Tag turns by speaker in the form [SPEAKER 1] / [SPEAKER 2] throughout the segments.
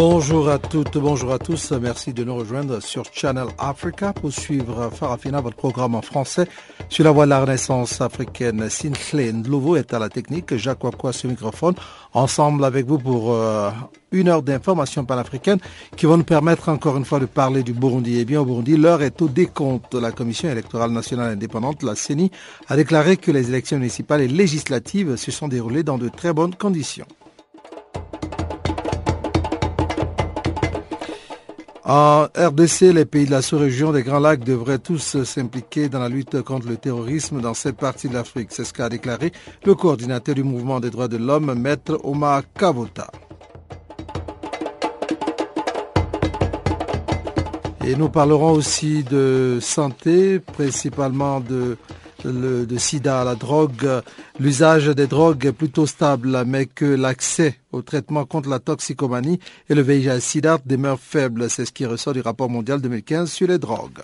[SPEAKER 1] Bonjour à toutes, bonjour à tous. Merci de nous rejoindre sur Channel Africa pour suivre Farafina, votre programme en français sur la voie de la renaissance africaine. Sinclair Ndlovo est à la technique, Jacques Wakwa le microphone. Ensemble avec vous pour euh, une heure d'information panafricaine qui vont nous permettre encore une fois de parler du Burundi. Et bien au Burundi, l'heure est au décompte. La Commission électorale nationale indépendante, la CENI, a déclaré que les élections municipales et législatives se sont déroulées dans de très bonnes conditions. En RDC, les pays de la sous-région des Grands Lacs devraient tous s'impliquer dans la lutte contre le terrorisme dans cette partie de l'Afrique. C'est ce qu'a déclaré le coordinateur du mouvement des droits de l'homme, Maître Omar Kavota. Et nous parlerons aussi de santé, principalement de le, de sida, la drogue, l'usage des drogues est plutôt stable, mais que l'accès au traitement contre la toxicomanie et le VIH-sida demeure faible. C'est ce qui ressort du rapport mondial 2015 sur les drogues.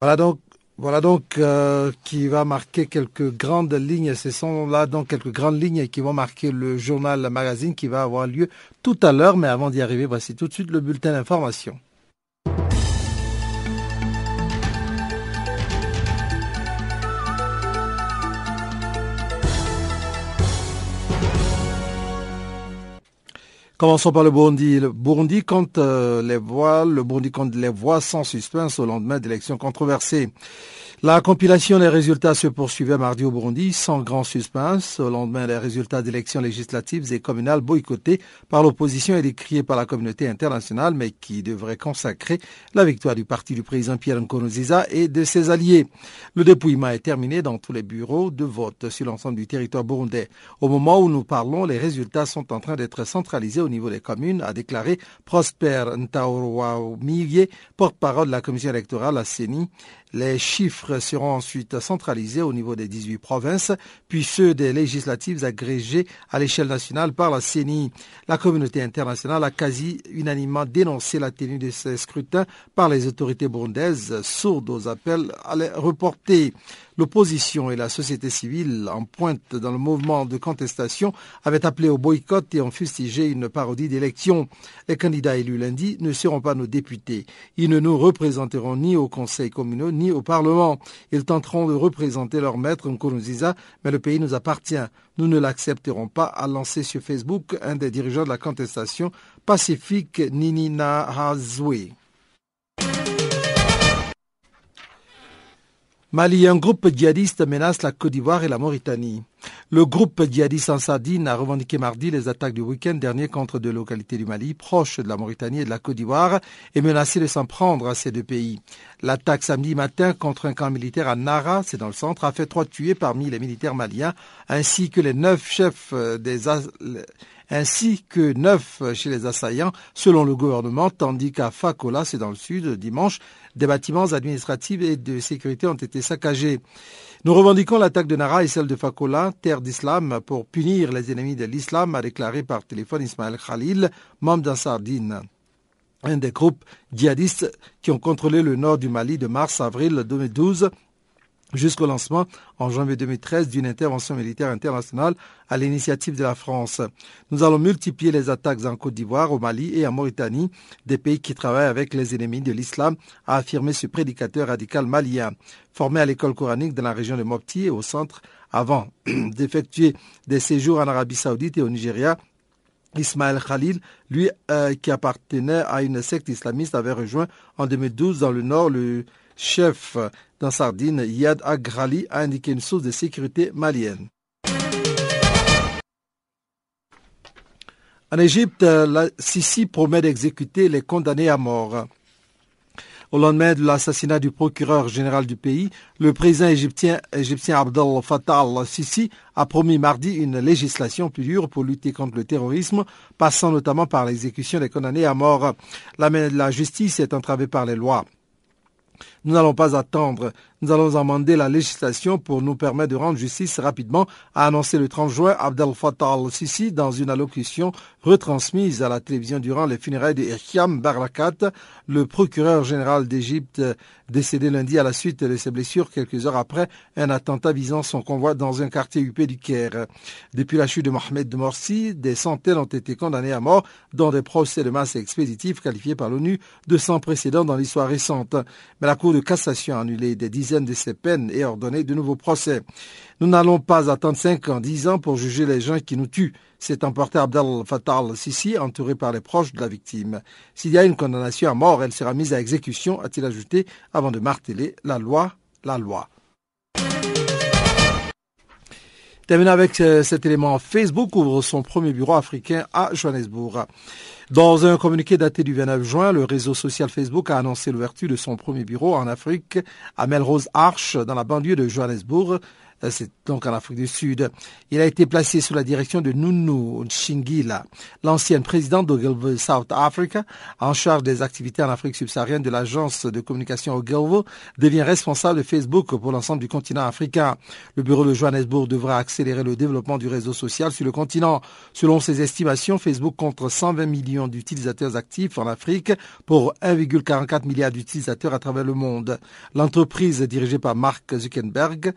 [SPEAKER 1] Voilà donc voilà donc euh, qui va marquer quelques grandes lignes. Ce sont là donc quelques grandes lignes qui vont marquer le journal le magazine qui va avoir lieu tout à l'heure. Mais avant d'y arriver, voici tout de suite le bulletin d'information. Commençons par le Burundi. Le Burundi compte euh, les voix, le Burundi compte les voix sans suspense au lendemain d'élections controversées. La compilation des résultats se poursuivait mardi au Burundi sans grand suspense au lendemain des résultats d'élections législatives et communales boycottés par l'opposition et décriés par la communauté internationale mais qui devraient consacrer la victoire du parti du président Pierre Nkurunziza et de ses alliés. Le dépouillement est terminé dans tous les bureaux de vote sur l'ensemble du territoire burundais. Au moment où nous parlons, les résultats sont en train d'être centralisés au niveau des communes, a déclaré Prosper Ntaourouaoumiye, porte-parole de la commission électorale à CENI. Les chiffres seront ensuite centralisés au niveau des 18 provinces, puis ceux des législatives agrégées à l'échelle nationale par la CENI. La communauté internationale a quasi unanimement dénoncé la tenue de ces scrutins par les autorités burundaises, sourdes aux appels à les reporter. L'opposition et la société civile en pointe dans le mouvement de contestation avaient appelé au boycott et ont fustigé une parodie d'élection. Les candidats élus lundi ne seront pas nos députés. Ils ne nous représenteront ni au Conseil communal ni au Parlement. Ils tenteront de représenter leur maître Nkurunziza, mais le pays nous appartient. Nous ne l'accepterons pas, a lancé sur Facebook un des dirigeants de la contestation, Pacifique Ninina Hazwe. Mali, un groupe djihadiste menace la Côte d'Ivoire et la Mauritanie. Le groupe djihadiste en Sardine a revendiqué mardi les attaques du week-end dernier contre deux localités du Mali, proches de la Mauritanie et de la Côte d'Ivoire, et menacé de s'en prendre à ces deux pays. L'attaque samedi matin contre un camp militaire à Nara, c'est dans le centre, a fait trois tués parmi les militaires maliens, ainsi que les neuf chefs des ainsi que neuf chez les assaillants, selon le gouvernement, tandis qu'à Fakola, c'est dans le sud, dimanche, des bâtiments administratifs et de sécurité ont été saccagés. Nous revendiquons l'attaque de Nara et celle de Fakola, terre d'islam, pour punir les ennemis de l'islam, a déclaré par téléphone Ismaël Khalil, membre d'un Sardine un des groupes djihadistes qui ont contrôlé le nord du Mali de mars à avril 2012 jusqu'au lancement en janvier 2013 d'une intervention militaire internationale à l'initiative de la France. Nous allons multiplier les attaques en Côte d'Ivoire, au Mali et en Mauritanie, des pays qui travaillent avec les ennemis de l'islam, a affirmé ce prédicateur radical malien. Formé à l'école coranique dans la région de Mopti et au centre avant d'effectuer des séjours en Arabie saoudite et au Nigeria, Ismaël Khalil, lui euh, qui appartenait à une secte islamiste, avait rejoint en 2012 dans le nord le chef dans Sardine, Yad Agrali, a indiqué une source de sécurité malienne. En Égypte, la Sisi promet d'exécuter les condamnés à mort. Au lendemain de l'assassinat du procureur général du pays, le président égyptien, Abdel Fattah al-Sisi a promis mardi une législation plus dure pour lutter contre le terrorisme, passant notamment par l'exécution des condamnés à mort. La justice est entravée par les lois. Nous n'allons pas attendre. Nous allons amender la législation pour nous permettre de rendre justice rapidement, a annoncé le 30 juin Abdel Fattah al-Sisi dans une allocution retransmise à la télévision durant les funérailles de Hicham Barakat, le procureur général d'Égypte décédé lundi à la suite de ses blessures quelques heures après un attentat visant son convoi dans un quartier huppé du Caire. Depuis la chute de Mohamed Morsi, des centaines ont été condamnés à mort dans des procès de masse expéditifs qualifiés par l'ONU de sans précédent dans l'histoire récente. Cassation a annulé des dizaines de ces peines et ordonné de nouveaux procès. Nous n'allons pas attendre 5 ans, 10 ans pour juger les gens qui nous tuent s'est emporté Abdel Fattah al-Sisi, entouré par les proches de la victime. S'il y a une condamnation à mort, elle sera mise à exécution, a-t-il ajouté, avant de marteler la loi, la loi. Terminons avec euh, cet élément. Facebook ouvre son premier bureau africain à Johannesburg. Dans un communiqué daté du 29 juin, le réseau social Facebook a annoncé l'ouverture de son premier bureau en Afrique à Melrose Arch, dans la banlieue de Johannesburg, c'est donc en Afrique du Sud. Il a été placé sous la direction de Nunu Nchingila, l'ancienne présidente d'Ogilvy South Africa, en charge des activités en Afrique subsaharienne de l'agence de communication Ogilvy, devient responsable de Facebook pour l'ensemble du continent africain. Le bureau de Johannesburg devra accélérer le développement du réseau social sur le continent. Selon ses estimations, Facebook compte 120 millions d'utilisateurs actifs en Afrique pour 1,44 milliard d'utilisateurs à travers le monde. L'entreprise dirigée par Mark Zuckerberg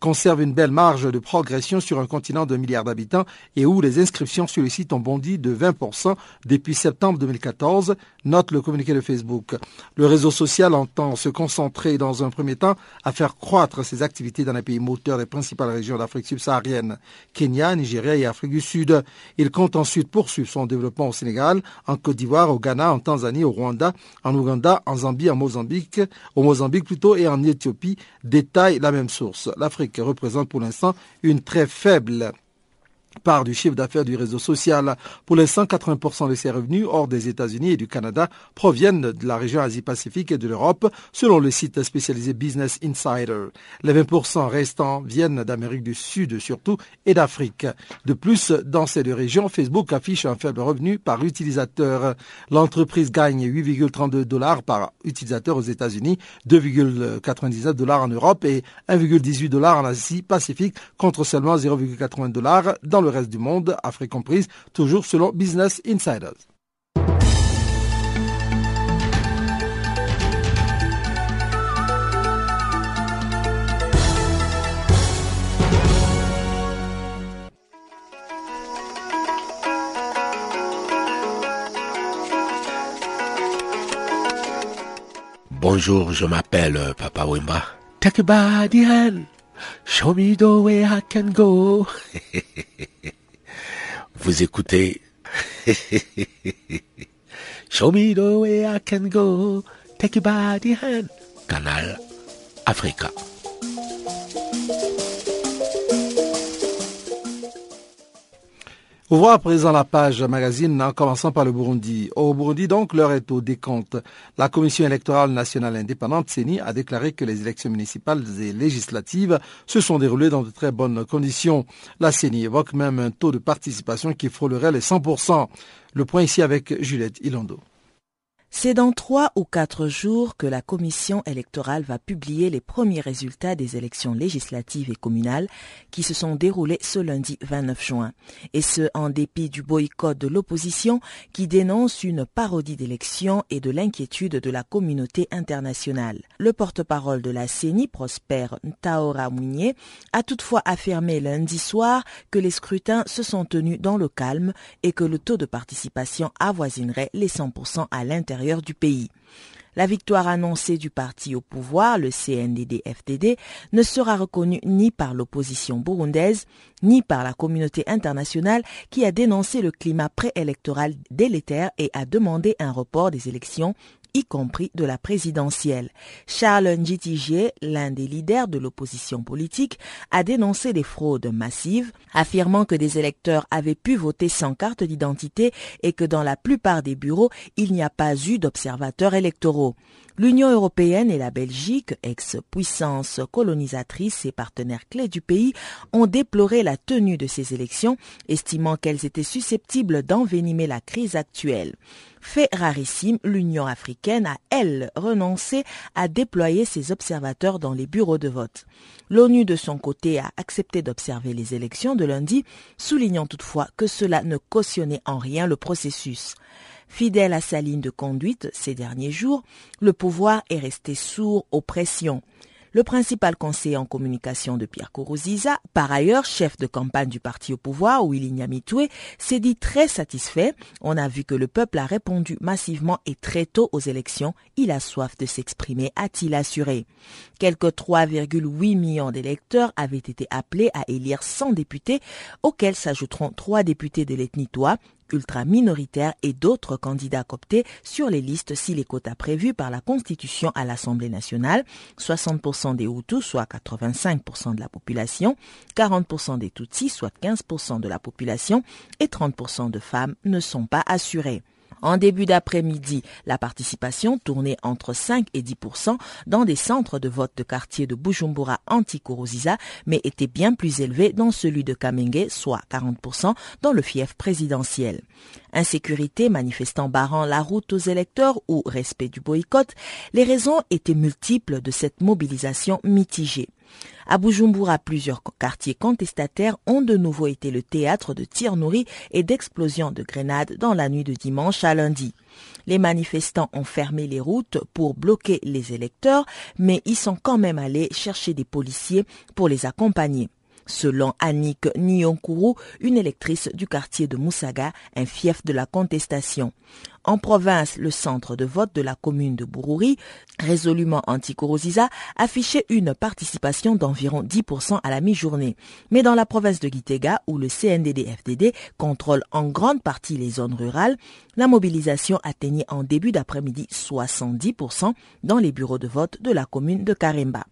[SPEAKER 1] conserve une belle marge de progression sur un continent de milliard d'habitants et où les inscriptions sur le site ont bondi de 20% depuis septembre 2014, note le communiqué de Facebook. Le réseau social entend se concentrer dans un premier temps à faire croître ses activités dans les pays moteurs des principales régions d'Afrique subsaharienne, Kenya, Nigeria et Afrique du Sud. Il compte ensuite poursuivre son développement au Sénégal, en Côte d'Ivoire, au Ghana, en Tanzanie, au Rwanda, en Ouganda, en Zambie, en Mozambique, au Mozambique plutôt et en Éthiopie, détaille la même source l'Afrique représente pour l'instant une très faible part du chiffre d'affaires du réseau social. Pour les 180% de ses revenus hors des États-Unis et du Canada proviennent de la région Asie-Pacifique et de l'Europe, selon le site spécialisé Business Insider. Les 20% restants viennent d'Amérique du Sud surtout et d'Afrique. De plus, dans ces deux régions, Facebook affiche un faible revenu par utilisateur. L'entreprise gagne 8,32 dollars par utilisateur aux États-Unis, 2,99 dollars en Europe et 1,18 dollars en Asie-Pacifique contre seulement 0,80 dollars dans le le reste du monde, Afrique comprise, toujours selon Business Insiders.
[SPEAKER 2] Bonjour, je m'appelle Papa Wimba. Take a body hand. Show me the way I can go. Vous écoutez. Show me the way I can go. Take you by the hand. Canal Africa.
[SPEAKER 1] Ouvrons à présent la page magazine en commençant par le Burundi. Au Burundi, donc, l'heure est au décompte. La Commission électorale nationale indépendante, CENI, a déclaré que les élections municipales et législatives se sont déroulées dans de très bonnes conditions. La CENI évoque même un taux de participation qui frôlerait les 100%. Le point ici avec Juliette Ilando.
[SPEAKER 3] C'est dans trois ou quatre jours que la commission électorale va publier les premiers résultats des élections législatives et communales qui se sont déroulées ce lundi 29 juin. Et ce, en dépit du boycott de l'opposition qui dénonce une parodie d'élections et de l'inquiétude de la communauté internationale. Le porte-parole de la CENI, Prosper Ntaora Mounier, a toutefois affirmé lundi soir que les scrutins se sont tenus dans le calme et que le taux de participation avoisinerait les 100% à l'intérieur du pays. La victoire annoncée du parti au pouvoir, le CNDD-FDD, ne sera reconnue ni par l'opposition burundaise, ni par la communauté internationale qui a dénoncé le climat préélectoral délétère et a demandé un report des élections y compris de la présidentielle. Charles Njitigier, l'un des leaders de l'opposition politique, a dénoncé des fraudes massives, affirmant que des électeurs avaient pu voter sans carte d'identité et que dans la plupart des bureaux, il n'y a pas eu d'observateurs électoraux. L'Union européenne et la Belgique, ex-puissance colonisatrice et partenaires clés du pays, ont déploré la tenue de ces élections, estimant qu'elles étaient susceptibles d'envenimer la crise actuelle. Fait rarissime, l'Union africaine a, elle, renoncé à déployer ses observateurs dans les bureaux de vote. L'ONU, de son côté, a accepté d'observer les élections de lundi, soulignant toutefois que cela ne cautionnait en rien le processus. Fidèle à sa ligne de conduite ces derniers jours, le pouvoir est resté sourd aux pressions. Le principal conseiller en communication de Pierre Kourouziza, par ailleurs chef de campagne du parti au pouvoir, Willy Nyamitoué, s'est dit très satisfait. On a vu que le peuple a répondu massivement et très tôt aux élections. Il a soif de s'exprimer, a-t-il assuré. Quelques 3,8 millions d'électeurs avaient été appelés à élire 100 députés, auxquels s'ajouteront trois députés de l'ethnie Toa, ultra-minoritaires et d'autres candidats coptés sur les listes si les quotas prévus par la Constitution à l'Assemblée nationale, 60% des Hutus, soit 85% de la population, 40% des Tutsis, soit 15% de la population, et 30% de femmes ne sont pas assurés. En début d'après-midi, la participation tournait entre 5 et 10% dans des centres de vote de quartier de Bujumbura anti mais était bien plus élevée dans celui de Kamenge, soit 40% dans le fief présidentiel. Insécurité manifestant barrant la route aux électeurs ou respect du boycott, les raisons étaient multiples de cette mobilisation mitigée. À Bujumbura, plusieurs quartiers contestataires ont de nouveau été le théâtre de tirs nourris et d'explosions de grenades dans la nuit de dimanche à lundi. Les manifestants ont fermé les routes pour bloquer les électeurs, mais ils sont quand même allés chercher des policiers pour les accompagner selon Annick Nyonkuru, une électrice du quartier de Moussaga, un fief de la contestation. En province, le centre de vote de la commune de Bourouri, résolument anti affichait une participation d'environ 10% à la mi-journée. Mais dans la province de Gitega, où le CNDD-FDD contrôle en grande partie les zones rurales, la mobilisation atteignait en début d'après-midi 70% dans les bureaux de vote de la commune de Karemba.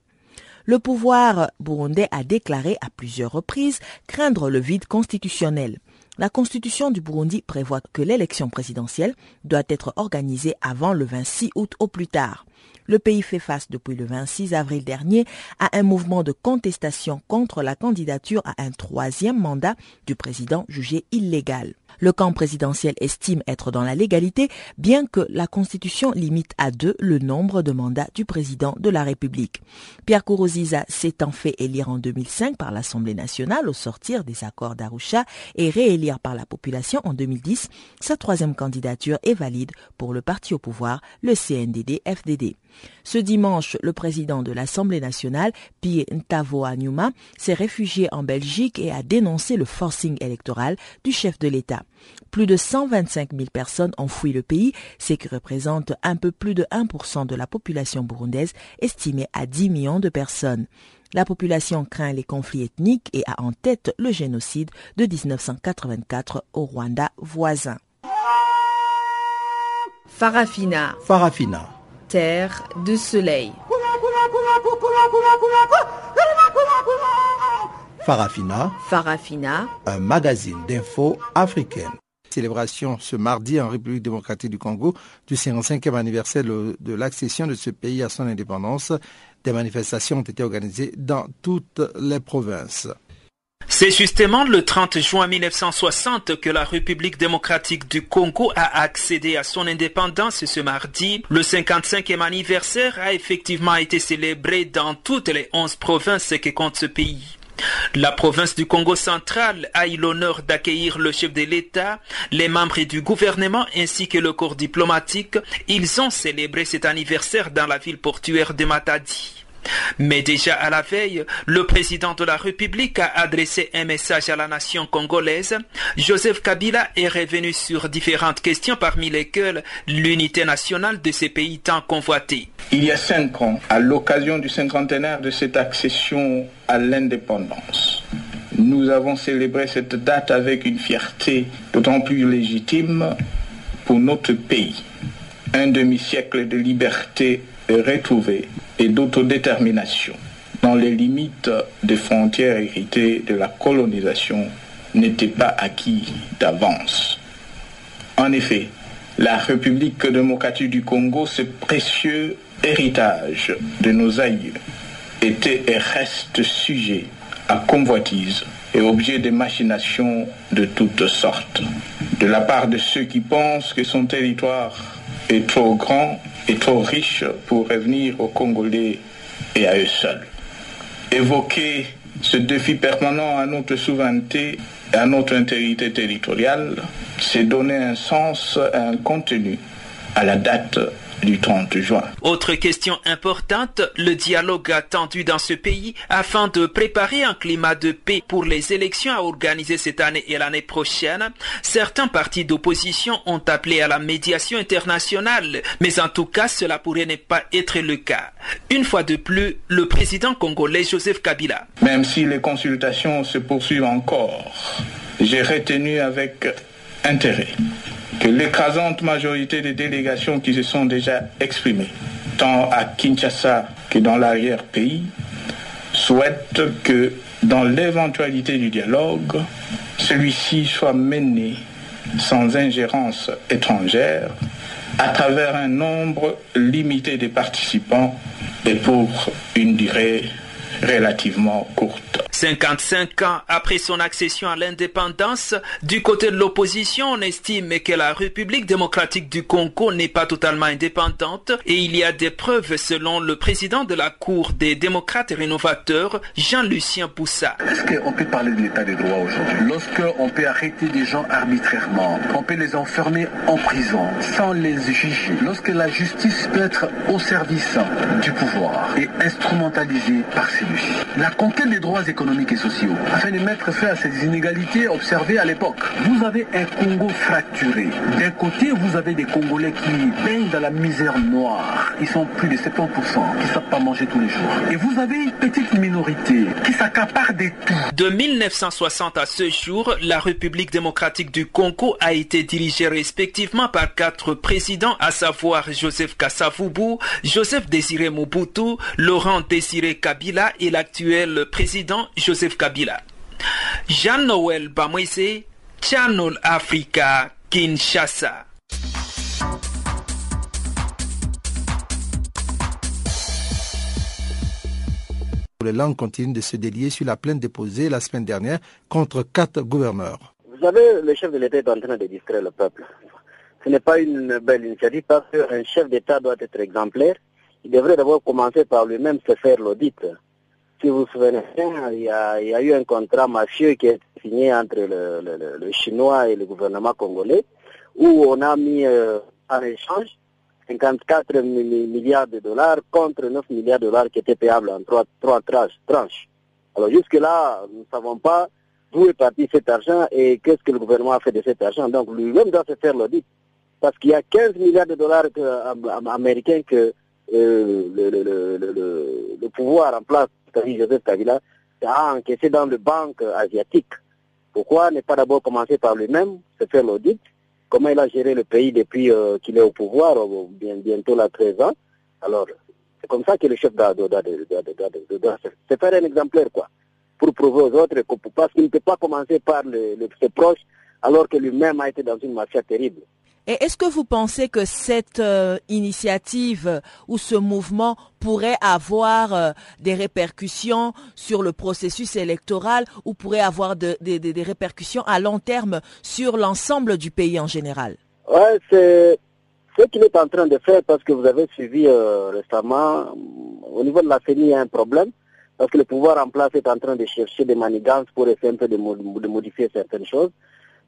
[SPEAKER 3] Le pouvoir burundais a déclaré à plusieurs reprises craindre le vide constitutionnel. La constitution du Burundi prévoit que l'élection présidentielle doit être organisée avant le 26 août au plus tard. Le pays fait face depuis le 26 avril dernier à un mouvement de contestation contre la candidature à un troisième mandat du président jugé illégal. Le camp présidentiel estime être dans la légalité, bien que la Constitution limite à deux le nombre de mandats du président de la République. Pierre Kourouziza s'étant fait élire en 2005 par l'Assemblée nationale au sortir des accords d'Arusha et réélire par la population en 2010, sa troisième candidature est valide pour le parti au pouvoir, le CNDD-FDD. Ce dimanche, le président de l'Assemblée nationale, Pierre Ntavoa Numa, s'est réfugié en Belgique et a dénoncé le forcing électoral du chef de l'État. Plus de 125 000 personnes ont fui le pays, ce qui représente un peu plus de 1% de la population burundaise, estimée à 10 millions de personnes. La population craint les conflits ethniques et a en tête le génocide de 1984 au Rwanda voisin.
[SPEAKER 4] Farafina.
[SPEAKER 1] Farafina.
[SPEAKER 4] Terre de soleil.
[SPEAKER 1] Farafina.
[SPEAKER 4] Farafina.
[SPEAKER 1] Un magazine d'infos africaine. Célébration ce mardi en République démocratique du Congo du 55e anniversaire de l'accession de ce pays à son indépendance. Des manifestations ont été organisées dans toutes les provinces.
[SPEAKER 5] C'est justement le 30 juin 1960 que la République démocratique du Congo a accédé à son indépendance ce mardi. Le 55e anniversaire a effectivement été célébré dans toutes les 11 provinces que compte ce pays. La province du Congo central a eu l'honneur d'accueillir le chef de l'État, les membres du gouvernement ainsi que le corps diplomatique. Ils ont célébré cet anniversaire dans la ville portuaire de Matadi. Mais déjà à la veille, le président de la République a adressé un message à la nation congolaise. Joseph Kabila est revenu sur différentes questions parmi lesquelles l'unité nationale de ces pays tant convoités.
[SPEAKER 6] Il y a cinq ans, à l'occasion du cinquantenaire de cette accession à l'indépendance, nous avons célébré cette date avec une fierté d'autant plus légitime pour notre pays. Un demi-siècle de liberté et d'autodétermination dans les limites des frontières héritées de la colonisation n'était pas acquis d'avance. En effet, la République démocratique du Congo, ce précieux héritage de nos aïeux, était et reste sujet à convoitise et objet de machinations de toutes sortes. De la part de ceux qui pensent que son territoire est trop grand et trop riche pour revenir aux Congolais et à eux seuls. Évoquer ce défi permanent à notre souveraineté et à notre intégrité territoriale, c'est donner un sens, un contenu à la date du 30 juin.
[SPEAKER 5] Autre question importante, le dialogue attendu dans ce pays afin de préparer un climat de paix pour les élections à organiser cette année et l'année prochaine. Certains partis d'opposition ont appelé à la médiation internationale, mais en tout cas cela pourrait ne pas être le cas. Une fois de plus, le président congolais Joseph Kabila.
[SPEAKER 6] Même si les consultations se poursuivent encore, j'ai retenu avec intérêt que l'écrasante majorité des délégations qui se sont déjà exprimées, tant à Kinshasa que dans l'arrière-pays, souhaitent que dans l'éventualité du dialogue, celui-ci soit mené sans ingérence étrangère à travers un nombre limité de participants et pour une durée relativement courte.
[SPEAKER 5] 55 ans après son accession à l'indépendance, du côté de l'opposition, on estime que la République démocratique du Congo n'est pas totalement indépendante et il y a des preuves selon le président de la Cour des démocrates rénovateurs, Jean-Lucien Poussa.
[SPEAKER 7] Est-ce qu'on peut parler de l'état de droit aujourd'hui? Lorsqu'on peut arrêter des gens arbitrairement, on peut les enfermer en prison sans les juger, lorsque la justice peut être au service du pouvoir et instrumentalisée par celui-ci, la conquête des droits économiques et sociaux, afin de mettre fin à ces inégalités observées à l'époque. Vous avez un Congo fracturé. D'un côté, vous avez des Congolais qui baignent dans la misère noire. Ils sont plus de 70%, qui ne savent pas manger tous les jours. Et vous avez une petite minorité qui s'accapare des tout.
[SPEAKER 5] De 1960 à ce jour, la République démocratique du Congo a été dirigée respectivement par quatre présidents, à savoir Joseph Kassavubu, Joseph Désiré Mobutu, Laurent Désiré Kabila et l'actuel président Joseph Kabila. Jean-Noël Bamwese, Channel Africa, Kinshasa.
[SPEAKER 1] Les langues continuent de se délier sur la plainte déposée la semaine dernière contre quatre gouverneurs.
[SPEAKER 8] Vous savez, le chef de l'État est en train de distraire le peuple. Ce n'est pas une belle initiative parce qu'un chef d'État doit être exemplaire. Il devrait d'abord commencer par lui-même se faire l'audit. Si vous souvenez, il y, a, il y a eu un contrat mafieux qui est signé entre le, Chinois et le gouvernement congolais où on a mis euh, en échange 54 milliards de dollars contre 9 milliards de dollars qui étaient payables en trois, trois tranches. Alors jusque-là, nous ne savons pas d'où est parti cet argent et qu'est-ce que le gouvernement a fait de cet argent. Donc lui-même doit se faire l'audit. Parce qu'il y a 15 milliards de dollars américains que euh, le, pouvoir en place, Joseph Kabila, a encaissé dans le banque asiatique. Pourquoi ne pas d'abord commencer par lui-même, se faire l'audit? Comment il a géré le pays depuis euh, qu'il est au pouvoir, euh, bien, bientôt là 13 ans? Alors, c'est comme ça que le chef doit, se faire un exemplaire, quoi, pour prouver aux autres, parce qu'il ne peut pas commencer par le, le, ses proches, alors que lui-même a été dans une mafia terrible.
[SPEAKER 3] Et est-ce que vous pensez que cette euh, initiative ou ce mouvement pourrait avoir euh, des répercussions sur le processus électoral ou pourrait avoir de, de, de, des répercussions à long terme sur l'ensemble du pays en général?
[SPEAKER 8] Ouais, c'est ce qu'il est en train de faire parce que vous avez suivi euh, récemment, au niveau de la CENI, il y a un problème parce que le pouvoir en place est en train de chercher des manigances pour essayer un peu de, modifier certaines choses.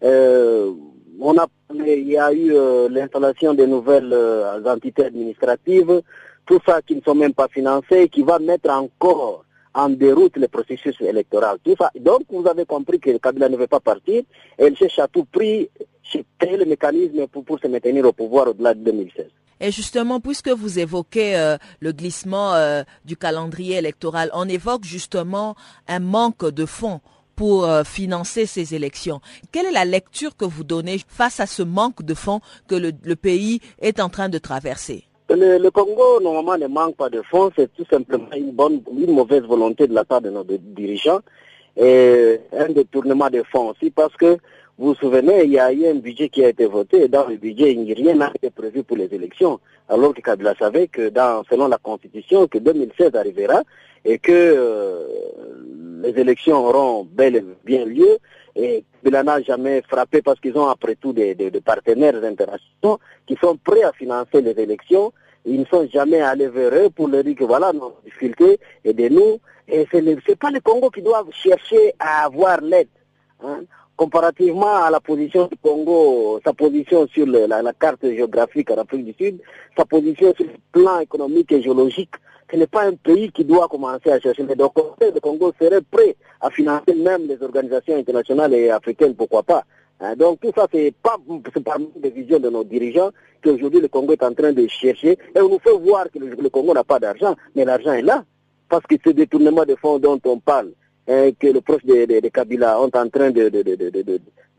[SPEAKER 8] Euh, on a, il y a eu euh, l'installation de nouvelles euh, entités administratives, tout ça qui ne sont même pas financées, qui va mettre encore en déroute le processus électoral. Donc, vous avez compris que Kabila ne veut pas partir. Il cherche à tout prix créer le mécanisme pour, pour se maintenir au pouvoir au-delà de 2016.
[SPEAKER 3] Et justement, puisque vous évoquez euh, le glissement du calendrier électoral, on évoque justement un manque de fonds pour euh, financer ces élections. Quelle est la lecture que vous donnez face à ce manque de fonds que le, pays est en train de traverser?
[SPEAKER 8] Le, Congo, normalement, ne manque pas de fonds. C'est tout simplement une, mauvaise volonté de la part de nos dirigeants et un détournement de fonds aussi parce que vous vous souvenez, il y a eu un budget qui a été voté et dans le budget, rien n'a été prévu pour les élections. Alors que Kabila savait que selon la Constitution, que 2016 arrivera et que euh, les élections auront bel et bien lieu. Et cela n'a jamais frappé parce qu'ils ont après tout des, partenaires internationaux qui sont prêts à financer les élections. Ils ne sont jamais allés vers eux pour leur dire que voilà nos difficultés, aidez-nous. Et ce n'est pas le Congo qui doit chercher à avoir l'aide. Hein. Comparativement à la position du Congo, sa position sur la, la, carte géographique en Afrique du Sud, sa position sur le plan économique et géologique, ce n'est pas un pays qui doit commencer à chercher. Donc, le Congo serait prêt à financer même les organisations internationales et africaines, pourquoi pas. Hein, donc tout ça, c'est pas parmi les visions de nos dirigeants qu'aujourd'hui le Congo est en train de chercher. Et on nous fait voir que le, Congo n'a pas d'argent, mais l'argent est là. Parce que ce détournement de fonds dont on parle, hein, que le proche de, Kabila sont en train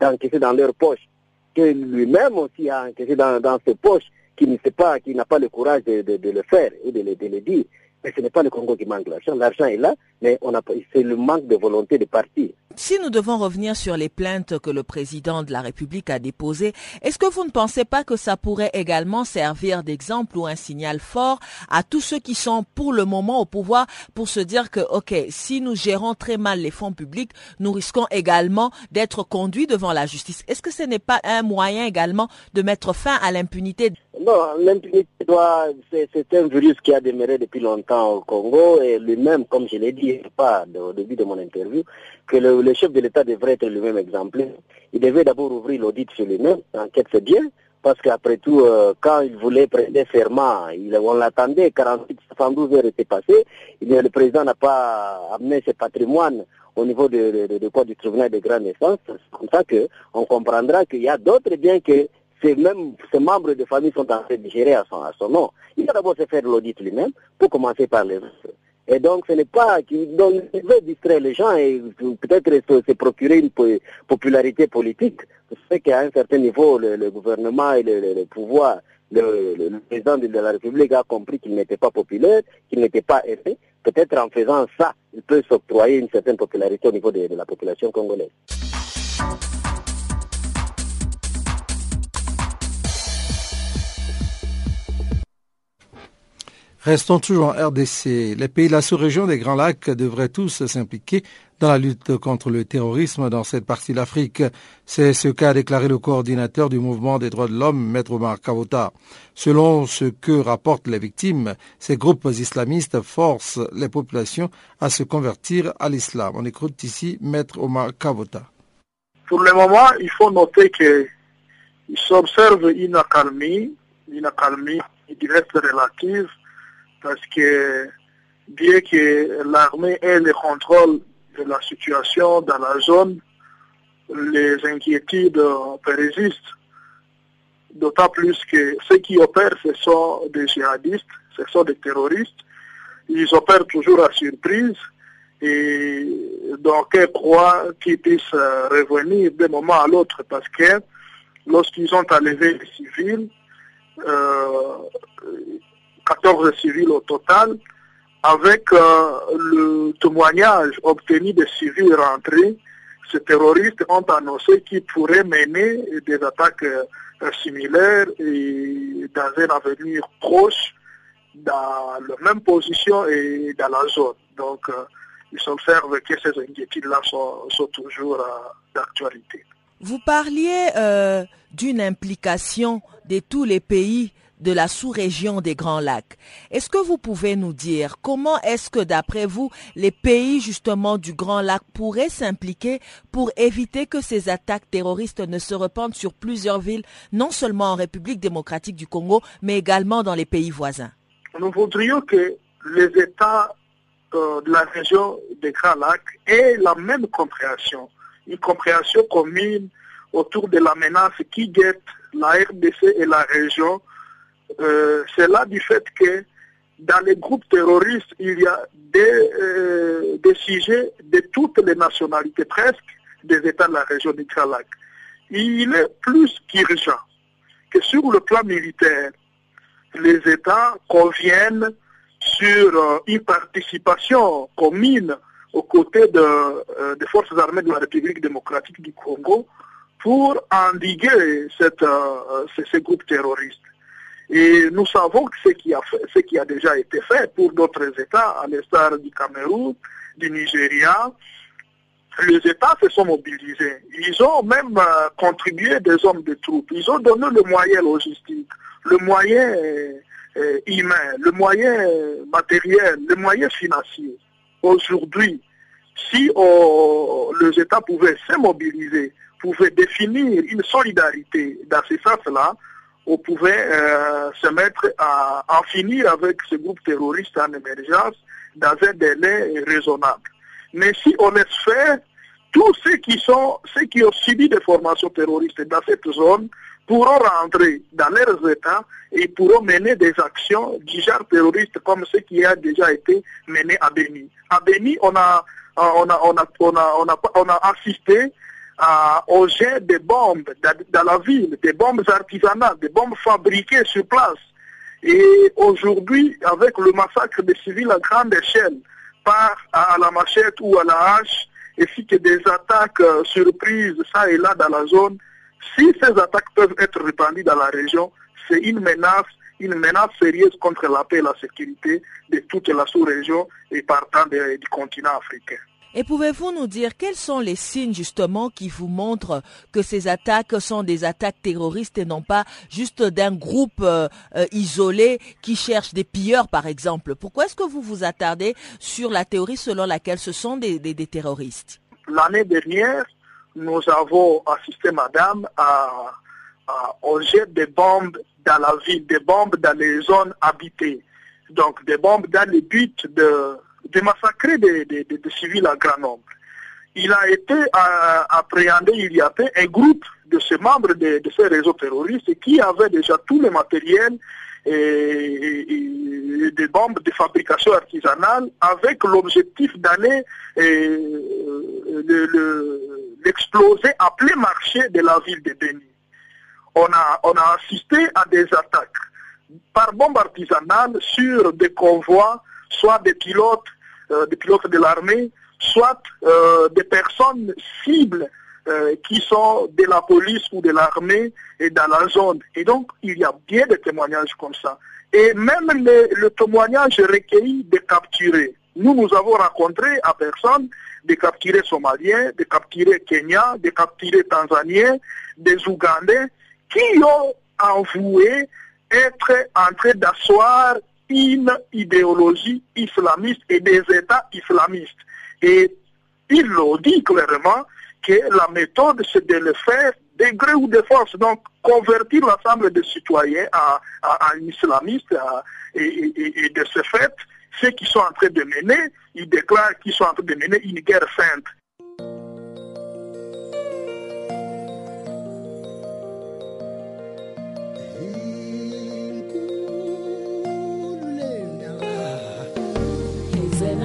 [SPEAKER 8] d'encaisser dans leur poche, que lui-même aussi a encaissé dans ses poches, qui ne sait pas, qui n'a pas le courage de, le faire et de, de le dire. Mais ce n'est pas le Congo qui manque l'argent. L'argent est là, mais c'est le manque de volonté de partir.
[SPEAKER 3] Si nous devons revenir sur les plaintes que le président de la République a déposées, est-ce que vous ne pensez pas que ça pourrait également servir d'exemple ou un signal fort à tous ceux qui sont pour le moment au pouvoir pour se dire que, OK, si nous gérons très mal les fonds publics, nous risquons également d'être conduits devant la justice. Est-ce que ce n'est pas un moyen également de mettre fin à l'impunité?
[SPEAKER 8] Non, l'impunité doit, c'est un virus qui a démarré depuis longtemps au Congo et lui-même, comme je l'ai dit pas au début de mon interview, que le, chef de l'État devrait être lui-même exemplaire. Il devait d'abord ouvrir l'audit sur lui-même. L'enquête, c'est bien, parce qu'après tout, euh, quand il voulait prendre serment, il, on l'attendait, 48, 72 heures étaient passées, le président n'a pas amené ses patrimoines au niveau de, de, quoi, du tribunal de grande naissance. C'est comme ça qu'on comprendra qu'il y a d'autres biens que ces mêmes ces membres de famille sont en train de gérer à son, à son nom. Il va d'abord se faire l'audit lui-même, pour commencer par les et donc, ce n'est pas qu'il veut distraire les gens et peut-être se, procurer une popularité politique. C'est qu'à un certain niveau, le, gouvernement et le, pouvoir, le, président de la République a compris qu'il n'était pas populaire, qu'il n'était pas aimé. Peut-être en faisant ça, il peut s'octroyer une certaine popularité au niveau de la population congolaise.
[SPEAKER 1] Restons toujours en RDC. Les pays de la sous-région des Grands Lacs devraient tous s'impliquer dans la lutte contre le terrorisme dans cette partie de l'Afrique. C'est ce qu'a déclaré le coordinateur du mouvement des droits de l'homme, Maître Omar Kavota. Selon ce que rapportent les victimes, ces groupes islamistes forcent les populations à se convertir à l'islam. On écoute ici Maître Omar Kavota.
[SPEAKER 9] Pour le moment, il faut noter qu'il s'observe une accalmie, une accalmie qui reste relative parce que bien que l'armée ait le contrôle de la situation dans la zone, les inquiétudes persistent, d'autant plus que ceux qui opèrent, ce sont des djihadistes, ce sont des terroristes, ils opèrent toujours à surprise, et donc ils croient qu'ils puissent revenir d'un moment à l'autre, parce que lorsqu'ils ont enlevé les civils, euh, 14 civils au total, avec euh, le témoignage obtenu des civils rentrés, ces terroristes ont annoncé qu'ils pourraient mener des attaques euh, similaires et dans un avenir proche, dans la même position et dans la zone. Donc, euh, il s'observe que ces inquiétudes-là sont, toujours d'actualité.
[SPEAKER 3] Vous parliez d'une implication de tous les pays de la sous-région des Grands Lacs. Est-ce que vous pouvez nous dire comment est-ce que d'après vous, les pays justement du Grand Lac pourraient s'impliquer pour éviter que ces attaques terroristes ne se répandent sur plusieurs villes, non seulement en République démocratique du Congo, mais également dans les pays voisins?
[SPEAKER 9] Nous voudrions que les États euh, de la région des Grands Lacs aient la même compréhension, une compréhension commune autour de la menace qui guette la RDC et la région euh, c'est là du fait que dans les groupes terroristes, il y a des, euh, sujets de toutes les nationalités, presque, des États de la région du Kralak. Il est plus qu'urgent que sur le plan militaire, les États conviennent sur euh, une participation commune aux côtés de, des forces armées de la République démocratique du Congo pour endiguer ces groupes terroristes. Et nous savons que ce qui a, ce qui a déjà été fait pour d'autres États, à l'instar du Cameroun, du Nigeria, les États se sont mobilisés. Ils ont même euh, contribué des hommes de troupes. Ils ont donné le moyen logistique, le moyen euh, humain, le moyen matériel, le moyen financier. Aujourd'hui, si les États pouvaient se mobiliser, pouvaient définir une solidarité dans ce sens-là, on pouvait euh, se mettre à en finir avec ce groupe terroriste en émergence dans un délai raisonnable. Mais si on laisse faire, tous ceux qui sont, ceux qui ont subi des formations terroristes dans cette zone pourront rentrer dans leurs États et pourront mener des actions du genre terroriste comme ce qui a déjà été mené à Béni. À Béni, on a, on a, on a, on a, on a, on a assisté à, au jet des bombes dans, la ville, des bombes artisanales, des bombes fabriquées sur place. Et aujourd'hui, avec le massacre des civils à grande échelle, par à la machette ou à la hache, ainsi que des attaques euh, surprises ça et là dans la zone, si ces attaques peuvent être répandues dans la région, c'est une menace, une menace sérieuse contre la paix et la sécurité de toute la sous-région et partant du continent africain.
[SPEAKER 3] Et pouvez-vous nous dire quels sont les signes justement qui vous montrent que ces attaques sont des attaques terroristes et non pas juste d'un groupe euh, euh, isolé qui cherche des pilleurs par exemple? Pourquoi est-ce que vous vous attardez sur la théorie selon laquelle ce sont des, terroristes?
[SPEAKER 9] L'année dernière, nous avons assisté, madame, à, à, au jet des bombes dans la ville, des bombes dans les zones habitées. Donc des bombes dans les buts de de massacrer des, civils à grand nombre. Il a été euh, appréhendé il y a peu un groupe de ces membres de, ces réseaux terroristes qui avaient déjà tout le matériel et, des bombes de fabrication artisanale avec l'objectif d'aller l'exploser à plein marché de la ville de Béni. On a, on a assisté à des attaques par bombes artisanales sur des convois, soit des pilotes euh, des pilotes de l'armée, soit euh, des personnes cibles euh, qui sont de la police ou de l'armée et dans la zone. Et donc, il y a bien des témoignages comme ça. Et même le témoignage recueilli de capturer. Nous, nous avons rencontré à personne de capturer Somaliens, de capturer Kenyans, de capturer Tanzaniens, des Ougandais, qui ont avoué être en train d'asseoir une idéologie islamiste et des États islamistes. Et il le dit clairement que la méthode, c'est de le faire de gré ou de force. Donc, convertir l'ensemble des citoyens à, un islamiste et, de ce fait, ceux qui sont en train de mener, ils déclarent qu'ils sont en train de mener une guerre sainte.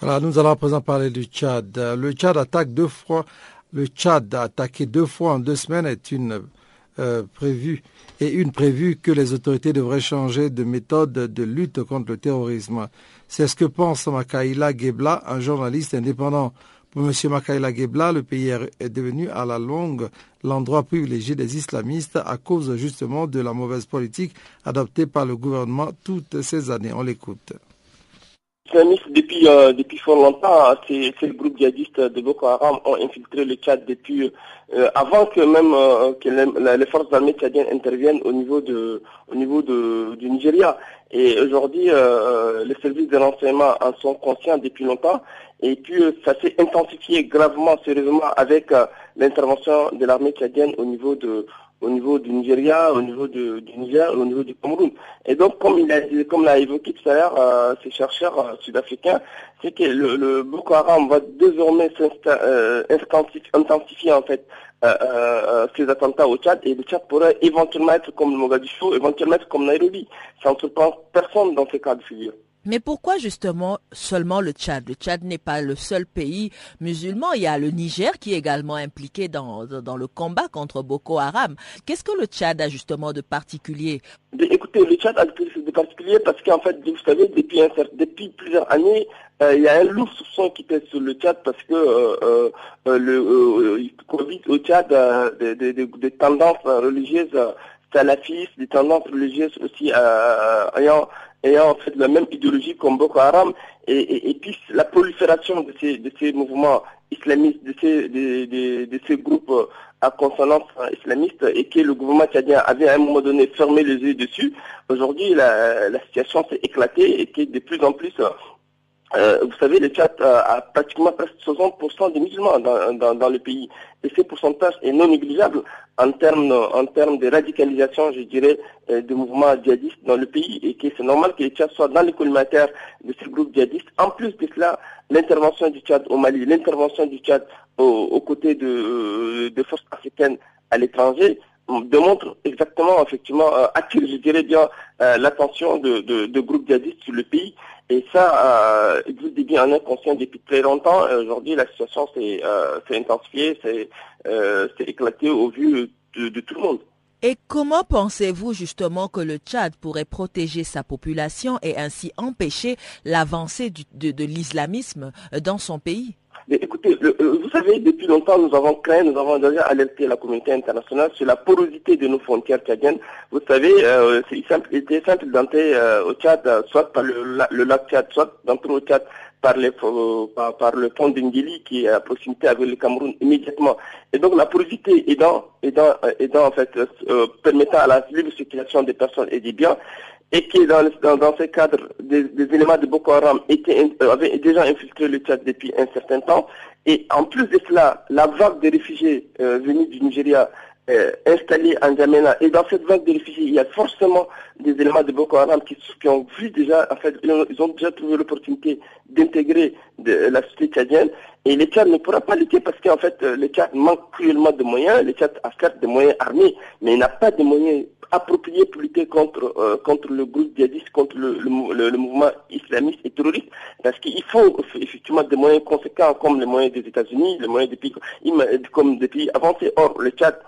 [SPEAKER 1] Voilà, nous allons à présent parler du Tchad. Le Tchad attaque deux fois. Le Tchad a attaqué deux fois en deux semaines est une euh, prévue et une prévue que les autorités devraient changer de méthode de lutte contre le terrorisme. C'est ce que pense Makaïla Gebla, un journaliste indépendant. Pour M. Makaïla Gebla, le pays est devenu à la longue l'endroit privilégié des islamistes à cause justement de la mauvaise politique adoptée par le gouvernement toutes ces années. On l'écoute.
[SPEAKER 10] Depuis, euh, depuis fort longtemps, c'est le groupe djihadiste de Boko Haram ont infiltré le Tchad depuis euh, avant que même euh, que les, forces armées tchadiennes interviennent au niveau de au niveau de, du Nigeria. Et aujourd'hui, les services de renseignement en sont conscients depuis longtemps. Et puis ça s'est intensifié gravement, sérieusement, avec l'intervention de l'armée tchadienne au niveau de au niveau du Nigeria, au niveau du Niger, au niveau du Cameroun. Et donc, comme il a, comme l'a évoqué tout à l'heure euh, ces chercheurs euh, sud-africains, c'est que le, Boko Haram va désormais euh, intensifier en fait ces attentats au Tchad et le Tchad pourrait éventuellement être comme le Mogadiscio, éventuellement être comme Nairobi. Ça ne surprend personne dans ces cas de figure.
[SPEAKER 3] Mais pourquoi justement seulement le Tchad? Le Tchad n'est pas le seul pays musulman. Il y a le Niger qui est également impliqué dans, dans le combat contre Boko Haram. Qu'est-ce que le Tchad a justement de particulier?
[SPEAKER 10] Écoutez, le Tchad a de particulier parce qu'en fait, vous savez, depuis, plusieurs années, euh, il y a un lourd soupçon qui pèse sur le Tchad parce que euh, euh, le Covid au Tchad des, des, tendances religieuses salafistes, des tendances religieuses aussi ayant ayant en fait la même idéologie comme Boko Haram et, puis la prolifération de ces, de ces mouvements islamistes, de ces, de, ces groupes à consonance islamiste et que le gouvernement tchadien avait à un moment donné fermé les yeux dessus, aujourd'hui la, la situation s'est éclatée et que de plus en plus euh, vous savez, le Tchad a, pratiquement presque 60% des musulmans dans, dans, le pays. Et ce pourcentage est non négligeable en termes, en termes de radicalisation, je dirais, euh, de mouvements djihadistes dans le pays. Et que c'est normal que le Tchad soit dans les collimataires de ces groupes djihadistes. En plus de cela, l'intervention du Tchad au Mali, l'intervention du Tchad aux, côtés de, euh, forces africaines à l'étranger démontre exactement, effectivement, attire, je dirais bien, l'attention de, de, de groupes djihadistes sur le pays et ça euh, existe bien en inconscient depuis très longtemps. Aujourd'hui, la situation s'est euh, intensifiée, s'est euh, éclatée au vu de, tout le monde.
[SPEAKER 3] Et comment pensez-vous justement que le Tchad pourrait protéger sa population et ainsi empêcher l'avancée de, de l'islamisme dans son pays?
[SPEAKER 10] Écoutez, euh, vous savez, depuis longtemps, nous avons craint, nous avons déjà alerté la communauté internationale sur la porosité de nos frontières tchadiennes. Vous savez, euh, c'est simple, il était simple d'entrer euh, au Tchad, soit par le, lac Tchad, soit d'entrer au Tchad par, les, par, le pont d'Ingili qui est à proximité avec le Cameroun immédiatement. Et donc la porosité aidant, aidant, aidant en fait, permettant à la libre circulation des personnes et des biens, et qui, dans, dans, dans ce cadre, des, éléments de Boko Haram étaient, euh, avaient déjà infiltré le Tchad depuis un certain temps. Et en plus de cela, la vague de réfugiés euh, venus du Nigeria euh, installés en Djamena. Et dans cette vague de réfugiés, il y a forcément des éléments de Boko Haram qui, ont vu déjà, en fait, ils ont déjà trouvé l'opportunité d'intégrer la société tchadienne. Et Tchad ne pourra pas lutter parce qu'en fait, le Tchad manque cruellement de moyens. Tchad a certes des moyens armés, mais il n'a pas de moyens approprié pour lutter contre, euh, contre le groupe djihadiste, contre le, le, mouvement islamiste et terroriste, parce qu'il faut effectivement des moyens conséquents comme les moyens des États-Unis, les moyens des pays comme des pays avancés. Or, le Tchad,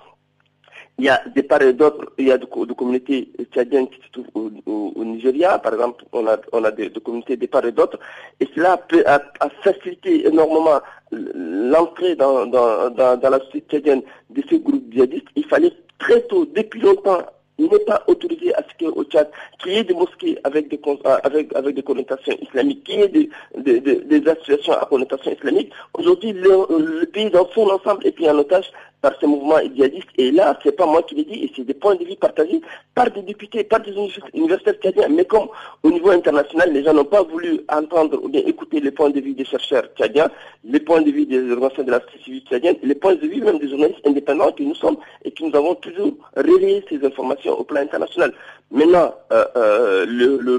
[SPEAKER 10] il y a des parts d'autres, il y a des, communautés tchadiennes qui se trouvent au, Nigeria, par exemple, on a, on a des, communautés des parts d'autres, et cela peut a, facilité énormément l'entrée dans, dans, dans, dans la société tchadienne de ces groupes djihadistes. Il fallait très tôt, depuis longtemps, il n'est pas autorisé à ce qu'au Tchad, qu'il y ait des mosquées avec des, euh, avec, avec des connotations islamiques, qu'il y ait des, des, associations à connotation islamique. Aujourd'hui, le, le, pays dans son ensemble est pris en otage par ce mouvement djihadiste. Et là, c'est pas moi qui l'ai dit, et c'est des points de vue partagés par des députés, par des universitaires tchadiens. Mais comme au niveau international, les gens n'ont pas voulu entendre ou bien écouter les points de vue des chercheurs tchadiens, les points de vue des organisations de la société civile tchadienne, les points de vue même des journalistes indépendants que nous sommes et que nous avons toujours relayé ces informations au plan international. Maintenant, euh, euh, le, le,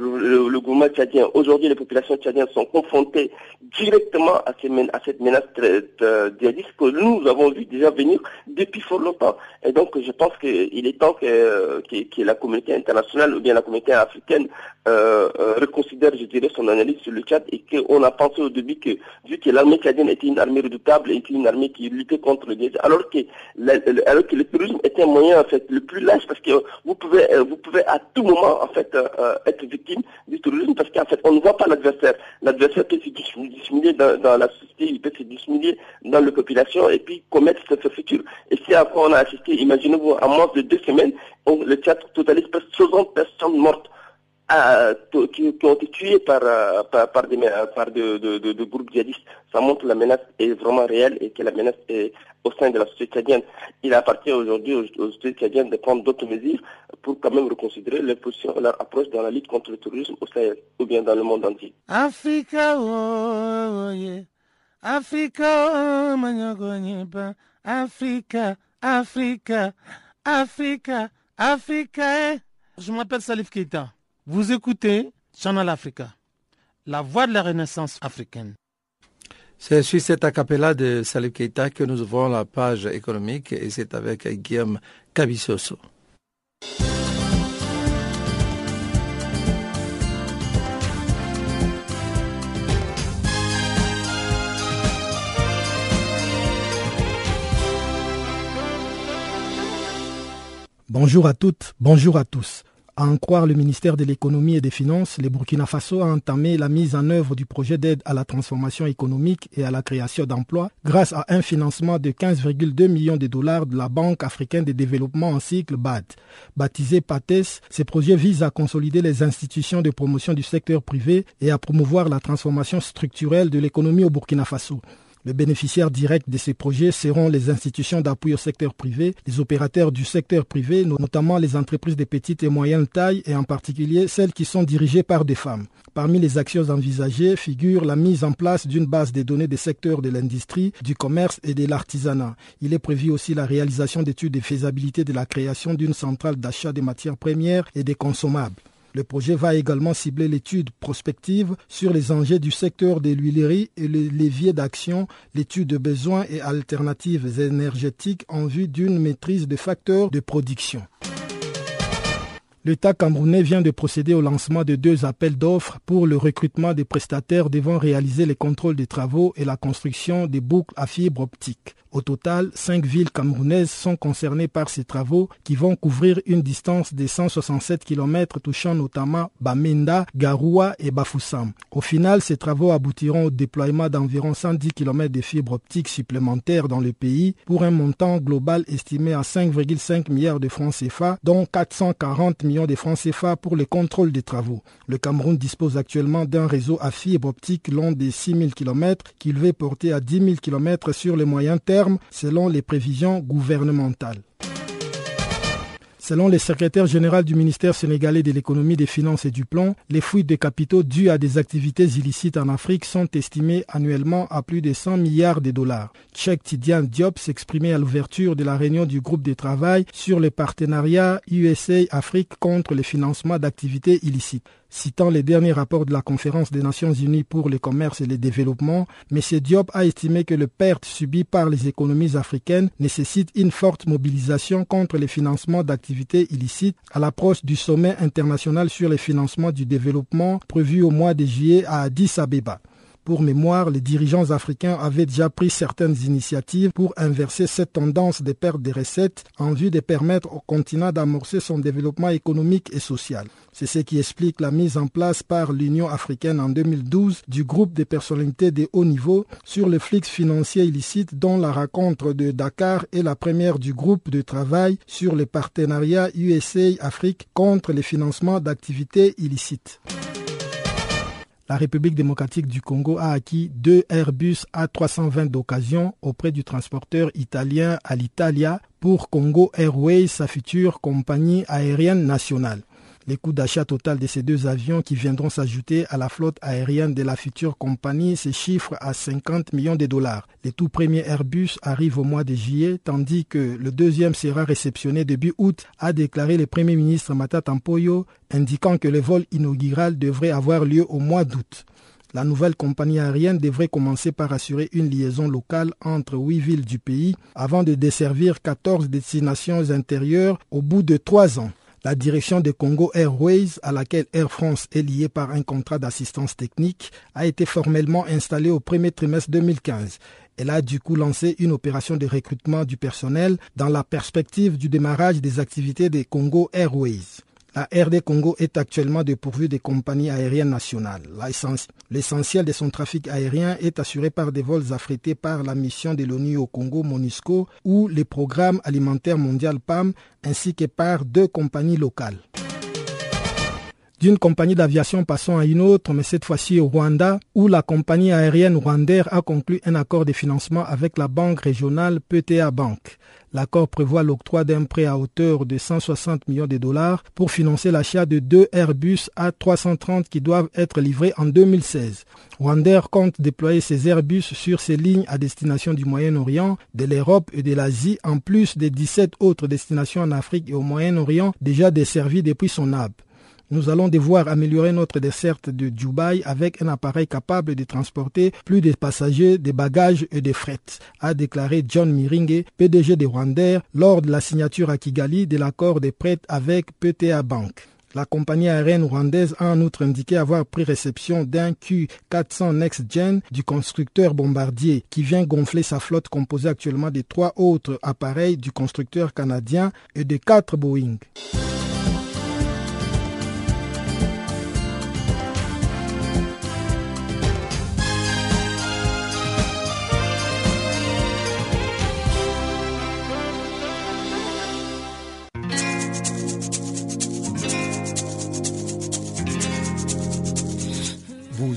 [SPEAKER 10] le, gouvernement tchadien, aujourd'hui les populations tchadiennes sont confrontées directement à, ces, à cette menace euh, djihadiste que nous avons vu déjà venir depuis fort longtemps. Et donc, je pense qu'il est temps que, que, la communauté internationale ou bien la communauté africaine euh, euh, reconsidère, je dirais, son analyse sur le Tchad et qu'on a pensé au début que, vu que l'armée tchadienne était une armée redoutable, était une armée qui luttait contre le djihad, alors que, alors que le terrorisme était un moyen, en fait, le plus lâche parce que vous pouvez, euh, vous pouvez à tout moment, en fait, être victime du terrorisme parce qu'en fait, on ne voit pas l'adversaire. L'adversaire peut se dissimuler dans, la société, il peut se dissimuler dans la population et puis commettre ce futur et à quoi on a assisté, imaginez-vous, en moins de deux semaines, le théâtre totalise presque 60 personnes mortes qui, ont été tuées par, euh, par, des, par de, de, groupes djihadistes. Ça montre que la menace est vraiment réelle et que la menace est au sein de la société tchadienne. Il appartient aujourd'hui aux, sociétés tchadiennes de prendre d'autres mesures pour quand même reconsidérer leur position, leur approche dans la lutte contre le terrorisme au Sahel ou bien dans le monde entier.
[SPEAKER 11] Africa, oh, yeah. Africa, oh, Africa, Africa, Africa, Africa. eh. Je m'appelle Salif Keita. Vous écoutez Channel Africa, la voix de la renaissance africaine.
[SPEAKER 1] C'est sur cet acapella de Salif Keita que nous ouvrons la page économique et c'est avec Guillaume Cabissoso.
[SPEAKER 12] Bonjour à toutes, bonjour à tous. À en croire le ministère de l'économie et des finances, le Burkina Faso a entamé la mise en œuvre du projet d'aide à la transformation économique et à la création d'emplois grâce à un financement de 15,2 millions de dollars de la Banque africaine de développement en cycle BAD. Baptisé PATES, ce projet vise à consolider les institutions de promotion du secteur privé et à promouvoir la transformation structurelle de l'économie au Burkina Faso. Les bénéficiaires directs de ces projets seront les institutions d'appui au secteur privé, les opérateurs du secteur privé, notamment les entreprises de petite et moyenne taille et en particulier celles qui sont dirigées par des femmes. Parmi les actions envisagées figure la mise en place d'une base de données des secteurs de l'industrie, du commerce et de l'artisanat. Il est prévu aussi la réalisation d'études de faisabilité de la création d'une centrale d'achat des matières premières et des consommables. Le projet va également cibler l'étude prospective sur les enjeux du secteur de l'huilerie et les leviers d'action, l'étude de besoins et alternatives énergétiques en vue d'une maîtrise des facteurs de production. L'État camerounais vient de procéder au lancement de deux appels d'offres pour le recrutement des prestataires devant réaliser les contrôles des travaux et la construction des boucles à fibre optique. Au total, cinq villes camerounaises sont concernées par ces travaux qui vont couvrir une distance de 167 km touchant notamment Bamenda, Garoua et Bafoussam. Au final, ces travaux aboutiront au déploiement d'environ 110 km de fibres optiques supplémentaires dans le pays pour un montant global estimé à 5,5 milliards de francs CFA, dont 440 millions de francs CFA pour le contrôle des travaux. Le Cameroun dispose actuellement d'un réseau à fibre optique long de 6 000 km qu'il veut porter à 10 000 km sur le moyen terme selon les prévisions gouvernementales. Selon le secrétaire général du ministère sénégalais de l'économie, des finances et du plan, les fuites de capitaux dues à des activités illicites en Afrique sont estimées annuellement à plus de 100 milliards de dollars. Cheikh Tidiane Diop s'exprimait à l'ouverture de la réunion du groupe de travail sur le partenariat USA-Afrique contre le financement d'activités illicites. Citant les derniers rapports de la conférence des Nations Unies pour le commerce et le développement, M. Diop a estimé que les pertes subies par les économies africaines nécessitent une forte mobilisation contre les financements d'activités illicites à l'approche du sommet international sur le financement du développement prévu au mois de juillet à Addis Abeba. Pour mémoire, les dirigeants africains avaient déjà pris certaines initiatives pour inverser cette tendance des pertes de recettes en vue de permettre au continent d'amorcer son développement économique et social. C'est ce qui explique la mise en place par l'Union africaine en 2012 du groupe de personnalités de haut niveau sur le flux financier illicite dont la rencontre de Dakar est la première du groupe de travail sur le partenariat USA-Afrique contre le financement d'activités illicites la République démocratique du Congo a acquis deux Airbus A320 d'occasion auprès du transporteur italien Alitalia pour Congo Airways, sa future compagnie aérienne nationale. Les coûts d'achat total de ces deux avions qui viendront s'ajouter à la flotte aérienne de la future compagnie se chiffrent à 50 millions de dollars. Les tout premiers Airbus arrivent au mois de juillet, tandis que le deuxième sera réceptionné début août, a déclaré le Premier ministre Matata Mpoyo, indiquant que le vol inaugural devrait avoir lieu au mois d'août. La nouvelle compagnie aérienne devrait commencer par assurer une liaison locale entre huit villes du pays avant de desservir 14 destinations intérieures au bout de trois ans. La direction de Congo Airways, à laquelle Air France est liée par un contrat d'assistance technique, a été formellement installée au premier trimestre 2015. Elle a du coup lancé une opération de recrutement du personnel dans la perspective du démarrage des activités de Congo Airways. La RD Congo est actuellement dépourvue des compagnies aériennes nationales. L'essentiel de son trafic aérien est assuré par des vols affrétés par la mission de l'ONU au Congo MONUSCO ou le programme alimentaire mondial PAM ainsi que par deux compagnies locales. D'une compagnie d'aviation, passons à une autre, mais cette fois-ci au Rwanda, où la compagnie aérienne Rwandair a conclu un accord de financement avec la banque régionale PTA Bank. L'accord prévoit l'octroi d'un prêt à hauteur de 160 millions de dollars pour financer l'achat de deux Airbus A330 qui doivent être livrés en 2016. Rwandair compte déployer ses Airbus sur ses lignes à destination du Moyen-Orient, de l'Europe et de l'Asie, en plus des 17 autres destinations en Afrique et au Moyen-Orient déjà desservies depuis son hub. Nous allons devoir améliorer notre desserte de Dubaï avec un appareil capable de transporter plus de passagers, des bagages et des fret, a déclaré John Miringe, PDG de Rwandair, lors de la signature à Kigali de l'accord de prêt avec PTA Bank. La compagnie aérienne rwandaise a en outre indiqué avoir pris réception d'un Q400 Next Gen du constructeur Bombardier qui vient gonfler sa flotte composée actuellement de trois autres appareils du constructeur canadien et de quatre Boeing.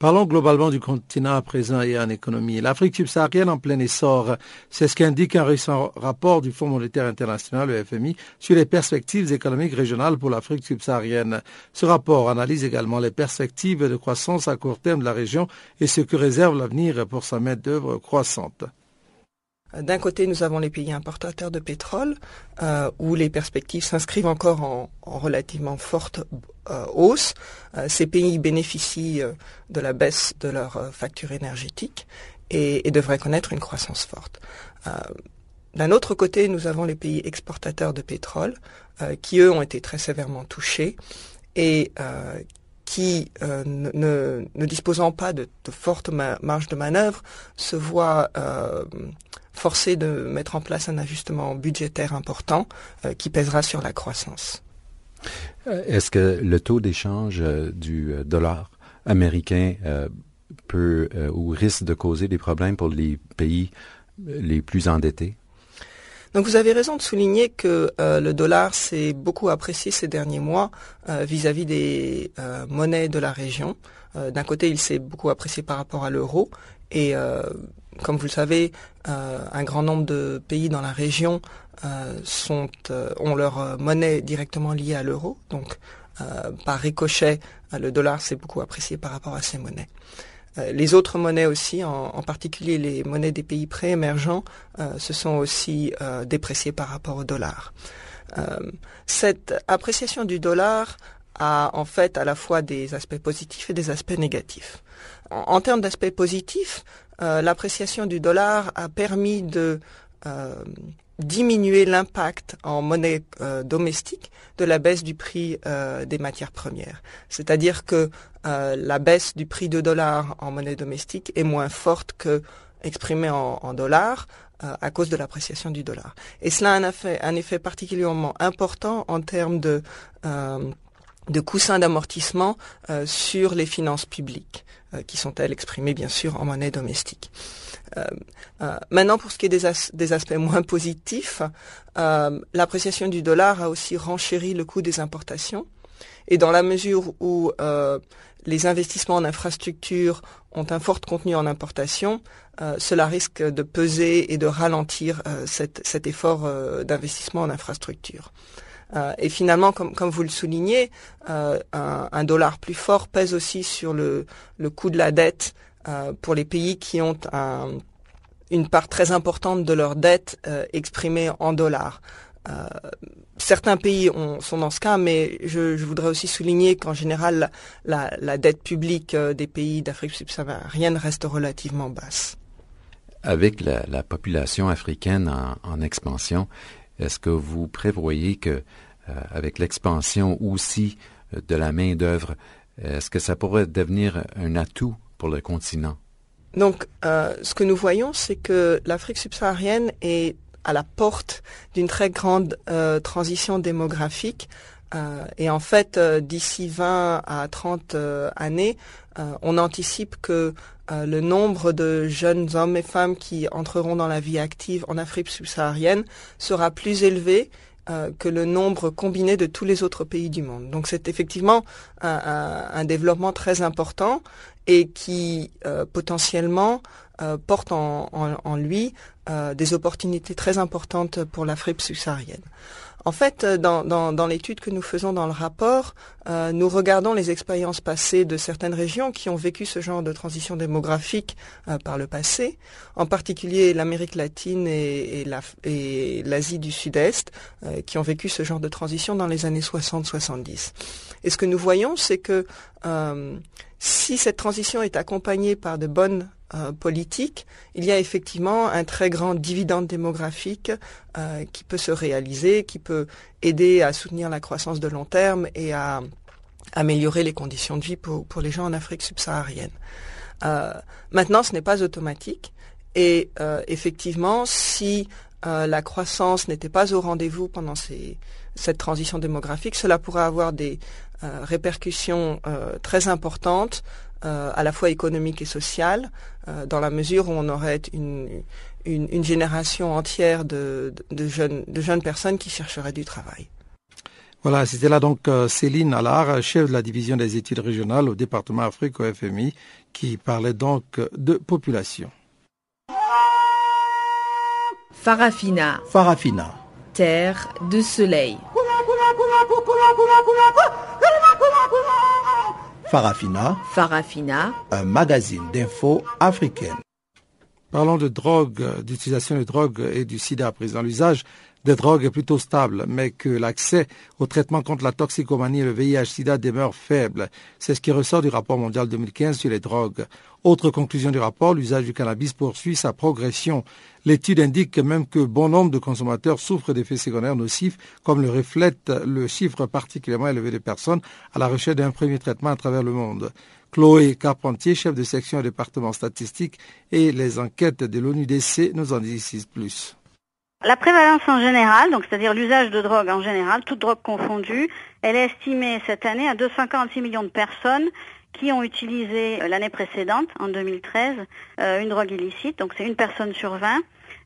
[SPEAKER 1] Parlons globalement du continent à présent et en économie. L'Afrique subsaharienne en plein essor, c'est ce qu'indique un récent rapport du Fonds monétaire international, le FMI, sur les perspectives économiques régionales pour l'Afrique subsaharienne. Ce rapport analyse également les perspectives de croissance à court terme de la région et ce que réserve l'avenir pour sa main-d'œuvre croissante.
[SPEAKER 13] D'un côté, nous avons les pays importateurs de pétrole, euh, où les perspectives s'inscrivent encore en, relativement forte euh, hausse. Euh, ces pays bénéficient de la baisse de leur facture énergétique et, et, devraient connaître une croissance forte. D'un autre côté, nous avons les pays exportateurs de pétrole, qui eux ont été très sévèrement touchés et qui, ne, ne, disposant pas de, fortes marges de manœuvre, se voient forcé de mettre en place un ajustement budgétaire important euh, qui pèsera sur la croissance.
[SPEAKER 14] Euh, est-ce que le taux d'échange euh, du dollar américain peut ou risque de causer des problèmes pour les pays les plus endettés?
[SPEAKER 13] Donc vous avez raison de souligner que le dollar s'est beaucoup apprécié ces derniers mois vis-à-vis des monnaies de la région. D'un côté, il s'est beaucoup apprécié par rapport à l'euro et comme vous le savez, euh, un grand nombre de pays dans la région euh, sont, euh, ont leur monnaie directement liée à l'euro. Donc, par ricochet, le dollar s'est beaucoup apprécié par rapport à ces monnaies. Les autres monnaies aussi, en, particulier les monnaies des pays pré-émergents, se sont aussi dépréciées par rapport au dollar. cette appréciation du dollar a en fait à la fois des aspects positifs et des aspects négatifs. En, termes d'aspects positifs, euh, l'appréciation du dollar a permis de euh, diminuer l'impact en monnaie euh, domestique de la baisse du prix des matières premières. C'est-à-dire que la baisse du prix de dollar en monnaie domestique est moins forte que exprimée en, dollars à cause de l'appréciation du dollar. Et cela a un un effet particulièrement important en termes de de coussins d'amortissement sur les finances publiques. Euh, qui sont elles exprimées bien sûr en monnaie domestique. Euh, euh, maintenant, pour ce qui est des, aspects moins positifs, l'appréciation du dollar a aussi renchéri le coût des importations. Et dans la mesure où les investissements en infrastructure ont un fort contenu en importation, cela risque de peser et de ralentir cet, cet, effort d'investissement en infrastructure. Euh, et finalement, comme, vous le soulignez, euh, un, dollar plus fort pèse aussi sur le, le coût de la dette euh, pour les pays qui ont un, une part très importante de leur dette exprimée en dollars. certains pays sont dans ce cas, mais je, voudrais aussi souligner qu'en général, la, dette publique des pays d'Afrique subsaharienne reste relativement basse.
[SPEAKER 14] Avec la, population africaine en, expansion, est-ce que vous prévoyez que, avec l'expansion aussi de la main d'œuvre, est-ce que ça pourrait devenir un atout pour le continent?
[SPEAKER 13] Donc, euh, ce que nous voyons, c'est que l'Afrique subsaharienne est à la porte d'une très grande euh, transition démographique. Euh, et en fait, d'ici 20 à 30 années, on anticipe que le nombre de jeunes hommes et femmes qui entreront dans la vie active en Afrique subsaharienne sera plus élevé euh, que le nombre combiné de tous les autres pays du monde. Donc c'est effectivement un, développement très important et qui euh, potentiellement euh, porte en lui des opportunités très importantes pour l'Afrique subsaharienne. En fait, euh, dans, dans, l'étude que nous faisons dans le rapport, euh, nous regardons les expériences passées de certaines régions qui ont vécu ce genre de transition démographique euh, par le passé, en particulier l'Amérique latine et, et l'Asie du Sud-Est, qui ont vécu ce genre de transition dans les années 60-70. Et ce que nous voyons, c'est que si cette transition est accompagnée par de bonnes euh, politiques, il y a effectivement un très grand dividende démographique euh, qui peut se réaliser, qui peut aider à soutenir la croissance de long terme et à améliorer les conditions de vie pour, les gens en Afrique subsaharienne. Euh, maintenant, ce n'est pas automatique et effectivement, si la croissance n'était pas au rendez-vous pendant cette transition démographique, cela pourrait avoir des répercussions très importantes, euh, à la fois économiques et sociales, dans la mesure où on aurait une, une, génération entière de, de, jeunes, de jeunes personnes qui chercheraient du travail.
[SPEAKER 1] Voilà, c'était là donc Céline Allard, chef de la division des études régionales au département Afrique au FMI, qui parlait donc de population.
[SPEAKER 4] Farafina.
[SPEAKER 1] Farafina.
[SPEAKER 4] Terre de soleil.
[SPEAKER 1] Farafina.
[SPEAKER 4] Farafina.
[SPEAKER 1] Un magazine d'infos africaine. Parlons de drogue, d'utilisation de drogue et du sida à présent. L'usage des drogues est plutôt stable, mais que l'accès au traitement contre la toxicomanie et le VIH-Sida demeure faible. C'est ce qui ressort du rapport mondial 2015 sur les drogues. Autre conclusion du rapport, l'usage du cannabis poursuit sa progression. L'étude indique même que bon nombre de consommateurs souffrent d'effets secondaires nocifs, comme le reflète le chiffre particulièrement élevé de personnes à la recherche d'un premier traitement à travers le monde. Chloé Carpentier, chef de section au département statistique et les enquêtes de l'ONUDC, nous en disent plus.
[SPEAKER 15] La prévalence en général, donc c'est-à-dire l'usage de drogue en général, toute drogue confondue, elle est estimée cette année à 246 millions de personnes qui ont utilisé euh, l'année précédente, en 2013, euh, une drogue illicite. Donc c'est une personne sur 20.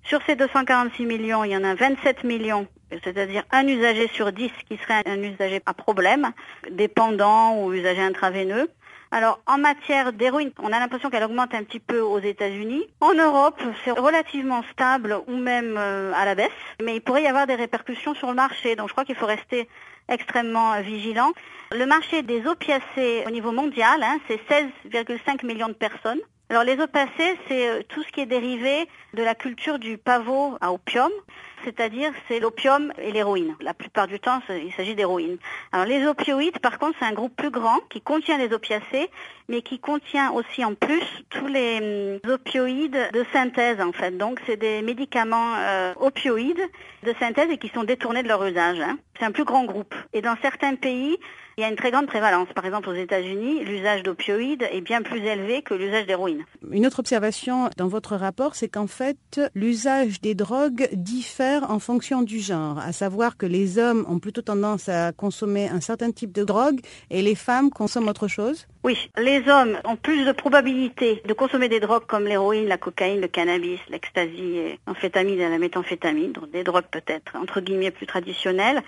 [SPEAKER 15] Sur ces 246 millions, il y en a 27 millions, c'est-à-dire un usager sur 10 qui serait un usager à problème, dépendant ou usager intraveineux. Alors, en matière d'héroïne, on a l'impression qu'elle augmente un petit peu aux États-Unis. En Europe, c'est relativement stable ou même euh, à la baisse, mais il pourrait y avoir des répercussions sur le marché. Donc, je crois qu'il faut rester extrêmement euh, vigilant. Le marché des opiacés au niveau mondial, hein, c'est 16,5 millions de personnes. Alors les opiacés, c'est euh, tout ce qui est dérivé de la culture du pavot à opium c'est-à-dire c'est l'opium et l'héroïne. La plupart du temps, il s'agit d'héroïne. Alors les opioïdes, par contre, c'est un groupe plus grand qui contient les opiacés, mais qui contient aussi en plus tous les hum, opioïdes de synthèse en fait. Donc c'est des médicaments euh, opioïdes de synthèse et qui sont détournés de leur usage. Hein. C'est un plus grand groupe. Et dans certains pays, il y a une très grande prévalence. Par exemple, aux États-Unis, l'usage d'opioïdes est bien plus élevé que l'usage d'héroïne.
[SPEAKER 16] Une autre observation dans votre rapport, c'est qu'en fait, l'usage des drogues diffère en fonction du genre, à savoir que les hommes ont plutôt tendance à consommer un certain type de drogue et les femmes consomment autre chose
[SPEAKER 15] Oui, les hommes ont plus de probabilité de consommer des drogues comme l'héroïne, la cocaïne, le cannabis, l'ecstasy, l'amphétamine et la méthamphétamine, donc des drogues peut-être entre guillemets plus traditionnelles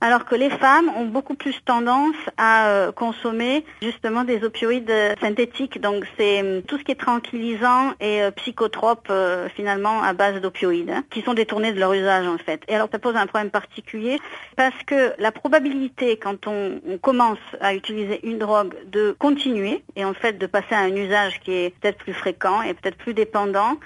[SPEAKER 15] alors que les femmes ont beaucoup plus tendance à euh, consommer justement des opioïdes euh, synthétiques. Donc c'est euh, tout ce qui est tranquillisant et psychotrope finalement à base d'opioïdes, hein, qui sont détournés de leur usage en fait. Et alors ça pose un problème particulier parce que la probabilité quand on commence à utiliser une drogue de continuer et en fait de passer à un usage qui est peut-être plus fréquent et peut-être plus dépendant,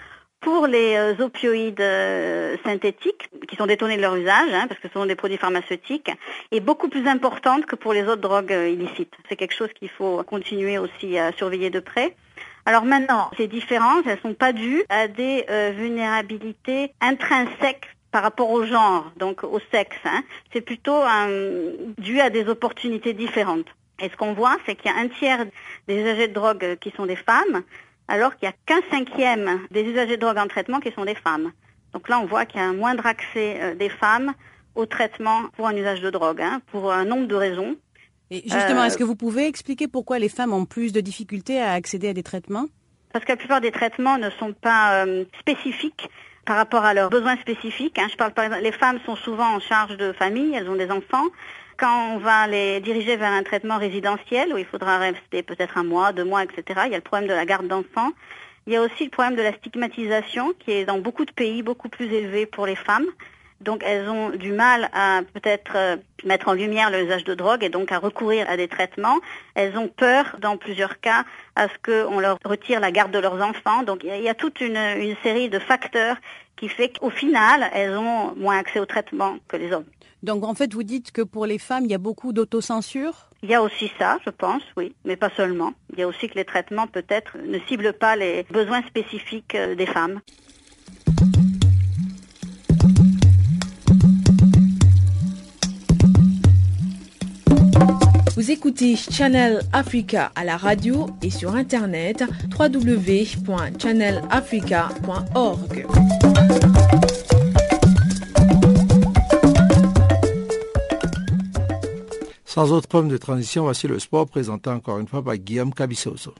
[SPEAKER 15] pour les euh, opioïdes euh, synthétiques, qui sont détournés de leur usage, hein, parce que ce sont des produits pharmaceutiques, est beaucoup plus importante que pour les autres drogues euh, illicites. C'est quelque chose qu'il faut continuer aussi à surveiller de près. Alors maintenant, ces différences, elles ne sont pas dues à des vulnérabilités intrinsèques par rapport au genre, donc au sexe. Hein. C'est plutôt dû à des opportunités différentes. Et ce qu'on voit, c'est qu'il y a un tiers des usagers de drogue qui sont des femmes, alors qu'il n'y a qu'un cinquième des usagers de drogue en traitement qui sont des femmes. Donc là, on voit qu'il y a un moindre accès euh, des femmes au traitement pour un usage de drogue, hein, pour un nombre de raisons.
[SPEAKER 16] Et justement, est-ce que vous pouvez expliquer pourquoi les femmes ont plus de difficultés à accéder à des traitements?
[SPEAKER 15] Parce que la plupart des traitements ne sont pas euh, spécifiques par rapport à leurs besoins spécifiques. Hein. Je parle par exemple, les femmes sont souvent en charge de famille, elles ont des enfants. Quand on va les diriger vers un traitement résidentiel où il faudra rester peut-être un mois, deux mois, etc., il y a le problème de la garde d'enfants. Il y a aussi le problème de la stigmatisation qui est dans beaucoup de pays beaucoup plus élevé pour les femmes. Donc elles ont du mal à peut-être euh, mettre en lumière l'usage de drogue et donc à recourir à des traitements. Elles ont peur, dans plusieurs cas, à ce qu'on leur retire la garde de leurs enfants. Donc il y a, toute une, une série de facteurs qui fait qu'au final, elles ont moins accès au traitement que les hommes.
[SPEAKER 16] Donc en fait, vous dites que pour les femmes, il y a beaucoup d'autocensure?
[SPEAKER 15] Il y a aussi ça, je pense, oui, mais pas seulement. Il y a aussi que les traitements peut-être ne ciblent pas les besoins spécifiques euh, des femmes.
[SPEAKER 4] Vous écoutez Channel Africa à la radio et sur internet www.channelafrica.org.
[SPEAKER 1] Sans autre problème de transition, voici le sport présenté encore une fois par Guillaume Cabissoso.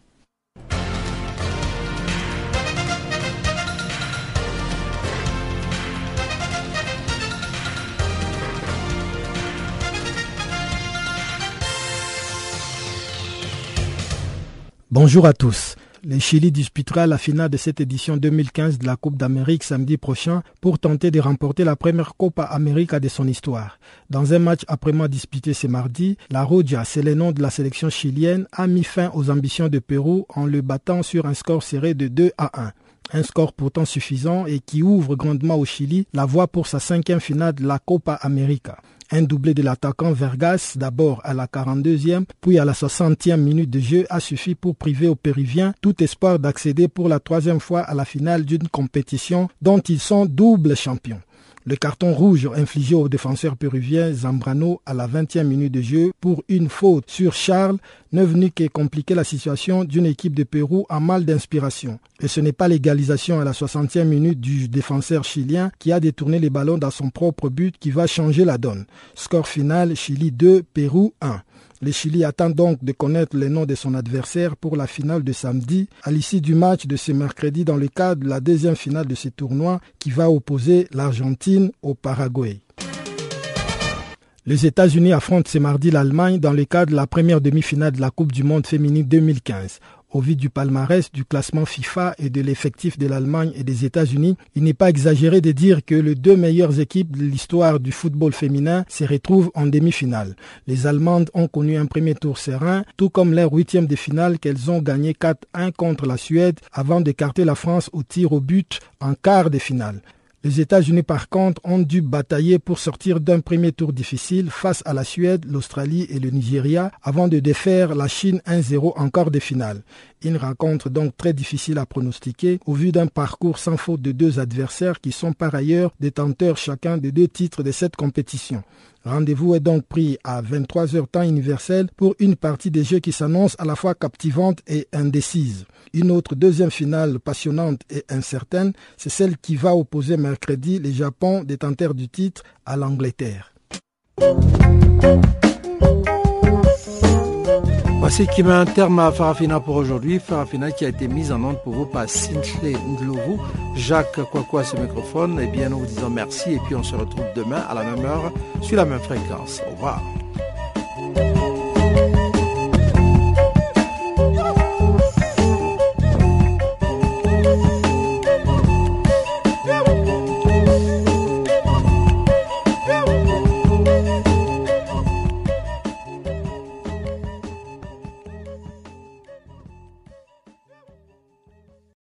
[SPEAKER 12] Bonjour à tous. Le Chili disputera la finale de cette édition 2015 de la Coupe d'Amérique samedi prochain pour tenter de remporter la première Copa América de son histoire. Dans un match après-midi disputé ce mardi, la Roja, c'est le nom de la sélection chilienne, a mis fin aux ambitions de Pérou en le battant sur un score serré de 2 à 1 un score pourtant suffisant et qui ouvre grandement au Chili la voie pour sa cinquième finale de la Copa América. Un doublé de l'attaquant Vergas, d'abord à la 42e, puis à la 60e minute de jeu, a suffi pour priver aux Péruviens tout espoir d'accéder pour la troisième fois à la finale d'une compétition dont ils sont doubles champions. Le carton rouge infligé au défenseur péruvien Zambrano à la 20e minute de jeu pour une faute sur Charles n'est venu que compliquer la situation d'une équipe de Pérou en mal d'inspiration. Et ce n'est pas l'égalisation à la 60e minute du défenseur chilien qui a détourné les ballons dans son propre but qui va changer la donne. Score final Chili 2, Pérou 1. Le Chili attend donc de connaître les noms de son adversaire pour la finale de samedi, à l'issue du match de ce mercredi dans le cadre de la deuxième finale de ce tournoi qui va opposer l'Argentine au Paraguay. Les États-Unis affrontent ce mardi l'Allemagne dans le cadre de la première demi-finale de la Coupe du Monde féminine 2015. Au vu du palmarès, du classement FIFA et de l'effectif de l'Allemagne et des États-Unis, il n'est pas exagéré de dire que les deux meilleures équipes de l'histoire du football féminin se retrouvent en demi-finale. Les Allemandes ont connu un premier tour serein, tout comme leur huitième de finale qu'elles ont gagné 4-1 contre la Suède avant d'écarter la France au tir au but en quart de finale. Les États-Unis, par contre, ont dû batailler pour sortir d'un premier tour difficile face à la Suède, l'Australie et le Nigeria avant de défaire la Chine 1-0 en quart de finale. Une rencontre donc très difficile à pronostiquer au vu d'un parcours sans faute de deux adversaires qui sont par ailleurs détenteurs chacun des deux titres de cette compétition. Rendez-vous est donc pris à 23h temps universel pour une partie des jeux qui s'annonce à la fois captivante et indécise. Une autre deuxième finale passionnante et incertaine, c'est celle qui va opposer mercredi les Japon détenteurs du titre à l'Angleterre.
[SPEAKER 1] Voici qui met un terme à Farafina pour aujourd'hui. Farafina qui a été mise en onde pour vous par Sintley Ndlovu, Jacques Kwakwa ce microphone. Et eh bien, nous vous disons merci et puis on se retrouve demain à la même heure sur la même fréquence. Au revoir.